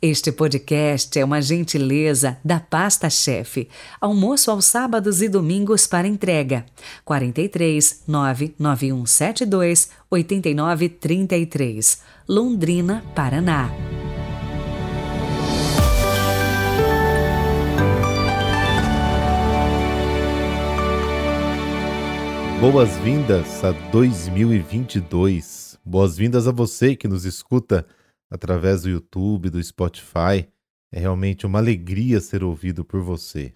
Este podcast é uma gentileza da Pasta Chefe. Almoço aos sábados e domingos para entrega. 43 99172 8933, Londrina, Paraná. Boas-vindas a 2022. Boas-vindas a você que nos escuta através do YouTube, do Spotify. É realmente uma alegria ser ouvido por você.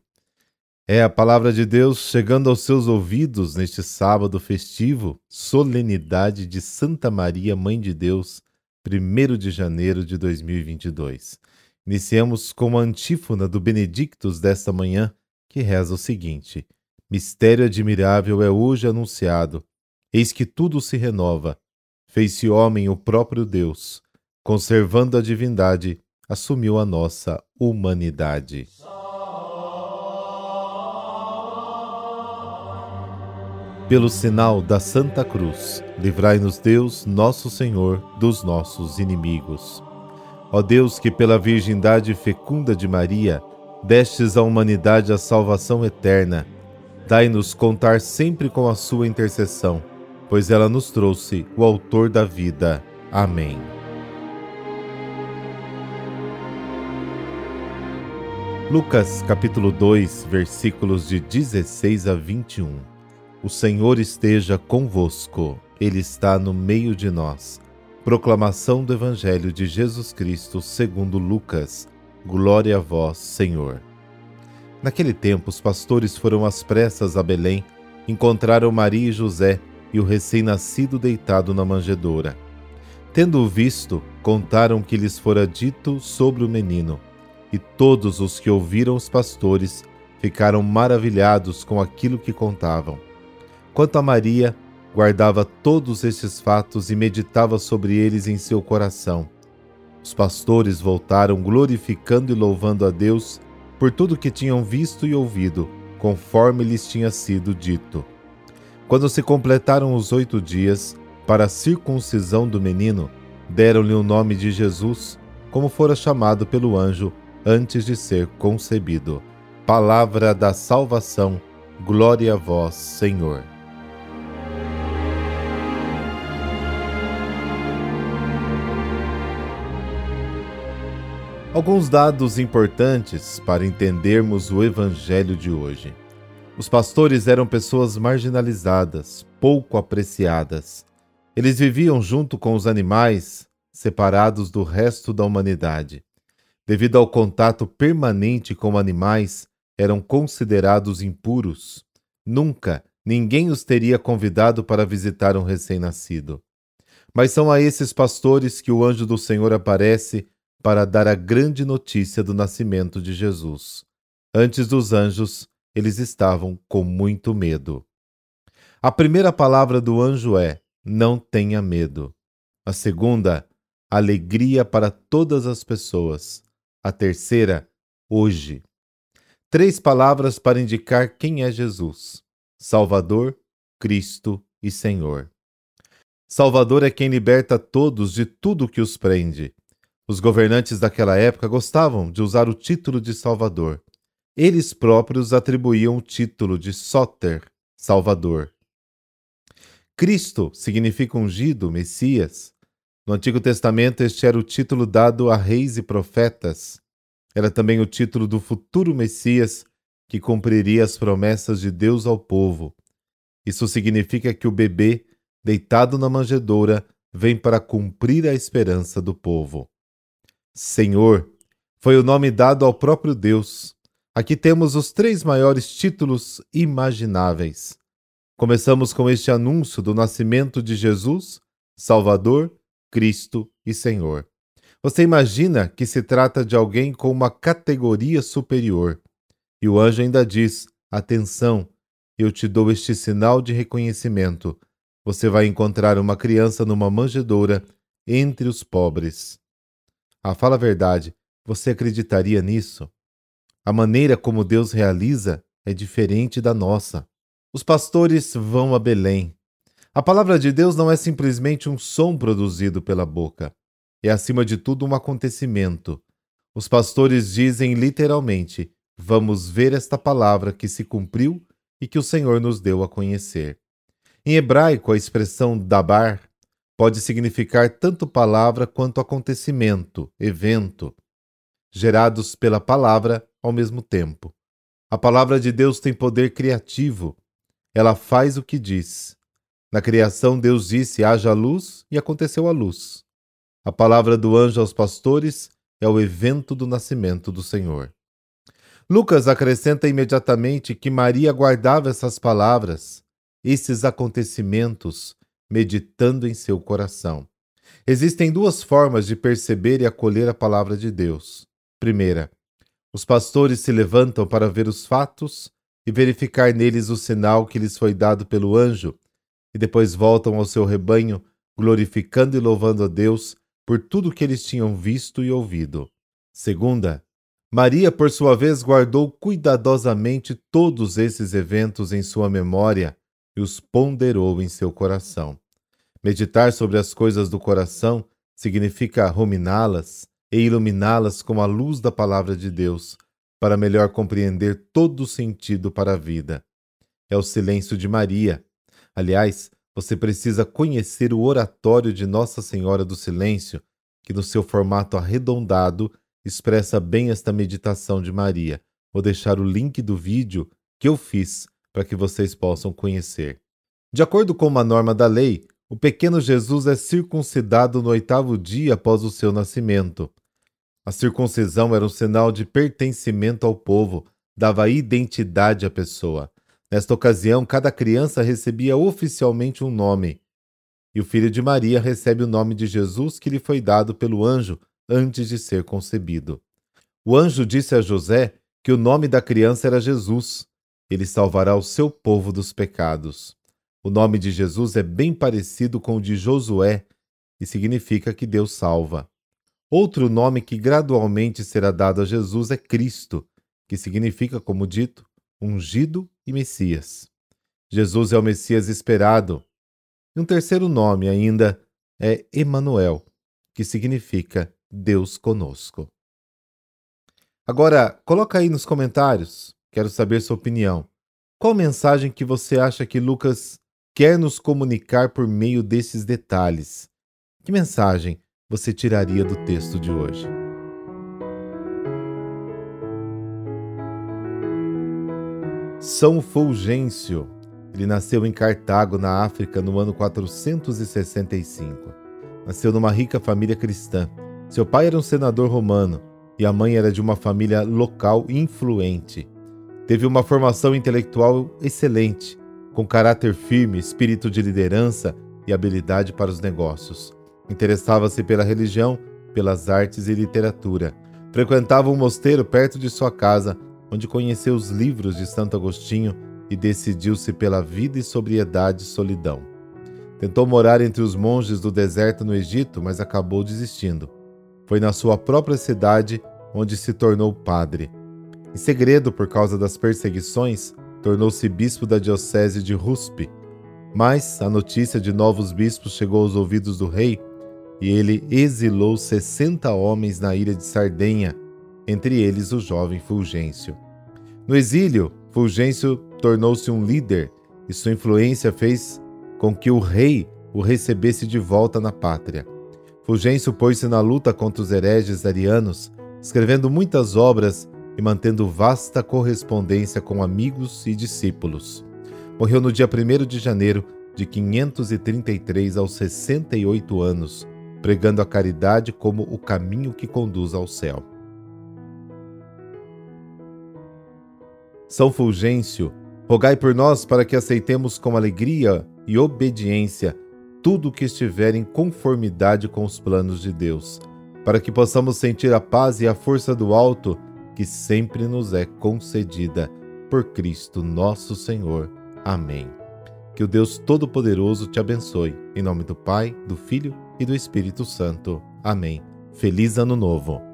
É a palavra de Deus chegando aos seus ouvidos neste sábado festivo, solenidade de Santa Maria, Mãe de Deus, 1 de janeiro de 2022. Iniciamos com a antífona do Benedictus desta manhã, que reza o seguinte: Mistério admirável é hoje anunciado. Eis que tudo se renova. Fez-se homem o próprio Deus. Conservando a divindade, assumiu a nossa humanidade. Pelo sinal da Santa Cruz, livrai-nos Deus, nosso Senhor, dos nossos inimigos. Ó Deus, que pela virgindade fecunda de Maria, destes à humanidade a salvação eterna, Dai-nos contar sempre com a sua intercessão, pois ela nos trouxe o Autor da vida. Amém. Lucas capítulo 2, versículos de 16 a 21. O Senhor esteja convosco, Ele está no meio de nós. Proclamação do Evangelho de Jesus Cristo segundo Lucas. Glória a vós, Senhor. Naquele tempo, os pastores foram às pressas a Belém, encontraram Maria e José e o recém-nascido deitado na manjedoura. Tendo-o visto, contaram que lhes fora dito sobre o menino. E todos os que ouviram os pastores ficaram maravilhados com aquilo que contavam. Quanto a Maria, guardava todos estes fatos e meditava sobre eles em seu coração. Os pastores voltaram glorificando e louvando a Deus por tudo que tinham visto e ouvido, conforme lhes tinha sido dito. Quando se completaram os oito dias para a circuncisão do menino, deram-lhe o nome de Jesus, como fora chamado pelo anjo antes de ser concebido. Palavra da salvação, glória a vós, Senhor. Alguns dados importantes para entendermos o Evangelho de hoje. Os pastores eram pessoas marginalizadas, pouco apreciadas. Eles viviam junto com os animais, separados do resto da humanidade. Devido ao contato permanente com animais, eram considerados impuros. Nunca ninguém os teria convidado para visitar um recém-nascido. Mas são a esses pastores que o anjo do Senhor aparece para dar a grande notícia do nascimento de Jesus. Antes dos anjos, eles estavam com muito medo. A primeira palavra do anjo é: não tenha medo. A segunda, alegria para todas as pessoas. A terceira, hoje. Três palavras para indicar quem é Jesus: Salvador, Cristo e Senhor. Salvador é quem liberta todos de tudo que os prende. Os governantes daquela época gostavam de usar o título de Salvador. Eles próprios atribuíam o título de Soter, Salvador. Cristo significa ungido, Messias. No Antigo Testamento, este era o título dado a reis e profetas. Era também o título do futuro Messias que cumpriria as promessas de Deus ao povo. Isso significa que o bebê, deitado na manjedoura, vem para cumprir a esperança do povo. Senhor foi o nome dado ao próprio Deus. Aqui temos os três maiores títulos imagináveis. Começamos com este anúncio do nascimento de Jesus, Salvador, Cristo e Senhor. Você imagina que se trata de alguém com uma categoria superior. E o anjo ainda diz: Atenção, eu te dou este sinal de reconhecimento. Você vai encontrar uma criança numa manjedoura entre os pobres. Ah, fala a verdade, você acreditaria nisso? A maneira como Deus realiza é diferente da nossa. Os pastores vão a Belém. A palavra de Deus não é simplesmente um som produzido pela boca. É, acima de tudo, um acontecimento. Os pastores dizem literalmente: Vamos ver esta palavra que se cumpriu e que o Senhor nos deu a conhecer. Em hebraico, a expressão dabar pode significar tanto palavra quanto acontecimento, evento, gerados pela palavra ao mesmo tempo. A palavra de Deus tem poder criativo. Ela faz o que diz. Na criação, Deus disse: haja luz, e aconteceu a luz. A palavra do anjo aos pastores é o evento do nascimento do Senhor. Lucas acrescenta imediatamente que Maria guardava essas palavras, esses acontecimentos, meditando em seu coração. Existem duas formas de perceber e acolher a palavra de Deus. Primeira, os pastores se levantam para ver os fatos e verificar neles o sinal que lhes foi dado pelo anjo, e depois voltam ao seu rebanho, glorificando e louvando a Deus por tudo que eles tinham visto e ouvido. Segunda, Maria, por sua vez, guardou cuidadosamente todos esses eventos em sua memória e os ponderou em seu coração. Meditar sobre as coisas do coração significa ruminá-las e iluminá-las com a luz da palavra de Deus, para melhor compreender todo o sentido para a vida. É o silêncio de Maria. Aliás, você precisa conhecer o oratório de Nossa Senhora do Silêncio, que no seu formato arredondado expressa bem esta meditação de Maria. Vou deixar o link do vídeo que eu fiz para que vocês possam conhecer. De acordo com uma norma da lei, o pequeno Jesus é circuncidado no oitavo dia após o seu nascimento. A circuncisão era um sinal de pertencimento ao povo, dava identidade à pessoa. Nesta ocasião, cada criança recebia oficialmente um nome. E o filho de Maria recebe o nome de Jesus que lhe foi dado pelo anjo antes de ser concebido. O anjo disse a José que o nome da criança era Jesus. Ele salvará o seu povo dos pecados. O nome de Jesus é bem parecido com o de Josué e significa que Deus salva. Outro nome que gradualmente será dado a Jesus é Cristo, que significa, como dito, ungido e Messias. Jesus é o Messias esperado. E um terceiro nome ainda é Emanuel, que significa Deus conosco. Agora, coloca aí nos comentários, quero saber sua opinião. Qual mensagem que você acha que Lucas quer nos comunicar por meio desses detalhes? Que mensagem você tiraria do texto de hoje? São Fulgêncio. Ele nasceu em Cartago, na África, no ano 465. Nasceu numa rica família cristã. Seu pai era um senador romano e a mãe era de uma família local influente. Teve uma formação intelectual excelente, com caráter firme, espírito de liderança e habilidade para os negócios. Interessava-se pela religião, pelas artes e literatura. Frequentava um mosteiro perto de sua casa onde conheceu os livros de Santo Agostinho e decidiu-se pela vida e sobriedade e solidão. Tentou morar entre os monges do deserto no Egito, mas acabou desistindo. Foi na sua própria cidade onde se tornou padre. Em segredo, por causa das perseguições, tornou-se bispo da diocese de Ruspe. Mas a notícia de novos bispos chegou aos ouvidos do rei e ele exilou 60 homens na ilha de Sardenha, entre eles o jovem Fulgêncio. No exílio, Fulgêncio tornou-se um líder e sua influência fez com que o rei o recebesse de volta na pátria. Fulgêncio pôs-se na luta contra os hereges arianos, escrevendo muitas obras e mantendo vasta correspondência com amigos e discípulos. Morreu no dia 1 de janeiro de 533 aos 68 anos, pregando a caridade como o caminho que conduz ao céu. São Fulgêncio, rogai por nós para que aceitemos com alegria e obediência tudo o que estiver em conformidade com os planos de Deus, para que possamos sentir a paz e a força do alto que sempre nos é concedida por Cristo nosso Senhor. Amém. Que o Deus Todo-Poderoso te abençoe. Em nome do Pai, do Filho e do Espírito Santo. Amém. Feliz Ano Novo.